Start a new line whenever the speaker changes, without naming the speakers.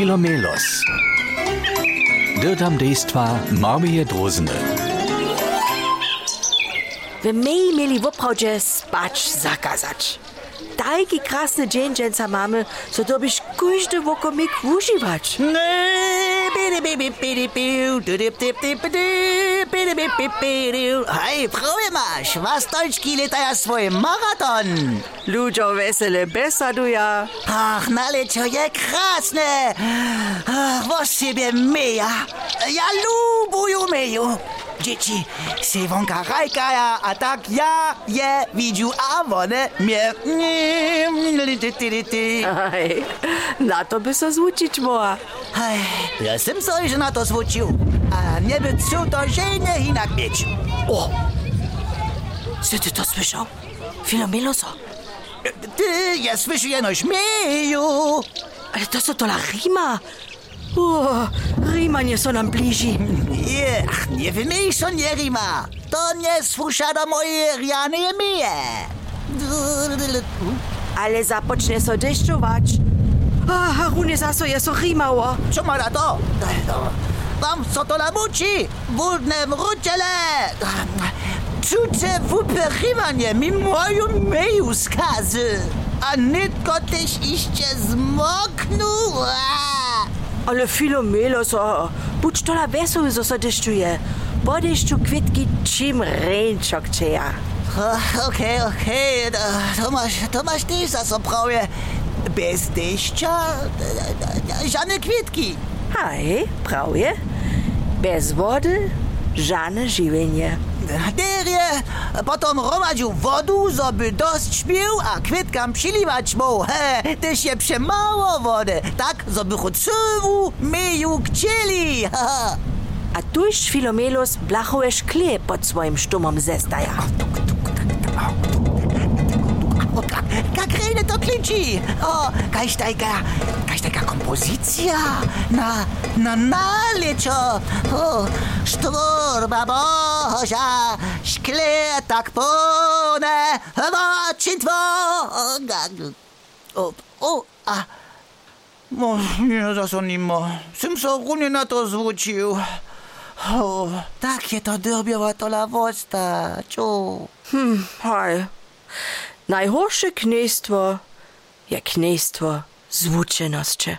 Philomelos. Dirtam dejstva Marmie Drozene.
V mej imeli v opravdje spač zakazač. Tajki krasne dženčenca mame, so dobiš kužde vokomik uživač. Ne, bidi, bidi, bidi, bidi, bidi, bidi, bidi, bidi,
Hej, prawie masz, was Deutschki letaja swój maraton.
Ludzie wesele besaduja.
Ach, nalečo je krásne. Ach, vo siebie myja. Ja lubuju myju. Dzieci się wonka rajkaja, a tak ja je widziu, a one mnie...
Aj, na to by se złucić moa.
Ja sam sobie, że na to zwrócił. A nie by żenie inak mieć.
O! Czy ty to słyszał? Filomeloso.
Ty, ja słyszę jeno śmieju.
Ale to co to la rima? O, rima nie są nam bliži.
Nie, ach, nie wymyśl, nie rima. To nie słysza do mojej riany mije.
Ale zapocznie so deszczować. A, Harunie zaso je so rimało.
Co ma na to? Wam co to lamuci? Wódne mruciele! Czucie wyperywanie mi moją meju skazy. A nitko też iście zmoknął.
Ale Filomeloso, budź to la wesoły, so deszczuje. Po deszczu kwietki czym ręczok czeja.
Okej, okej, to- masz, to masz ty za co prawie. Bez deszcza żadne kwietki.
Hej, prawie. Bez wody żadne żywienie.
Derje potom hromadził wodu, żeby dość śpił, a kwiatkam przyliwać mu. He, też je przemało wody, tak, żeby chocywu myju chcieli.
A tuż Filomelos blachowe szkle pod swoim sztumom zestaja.
Jak rejne to kliczy. O, kaś taka, kaś taka kompozycja na, na naleczo. O, szturma boża, szkle tak pone, woczynstwo. O, o, a... No, nie zasonimo. Sym so runie na to zwrócił. O, takie to drobiowa to lawosta, czu.
Hej, najhorsze knestwo knestwo zvučenosti.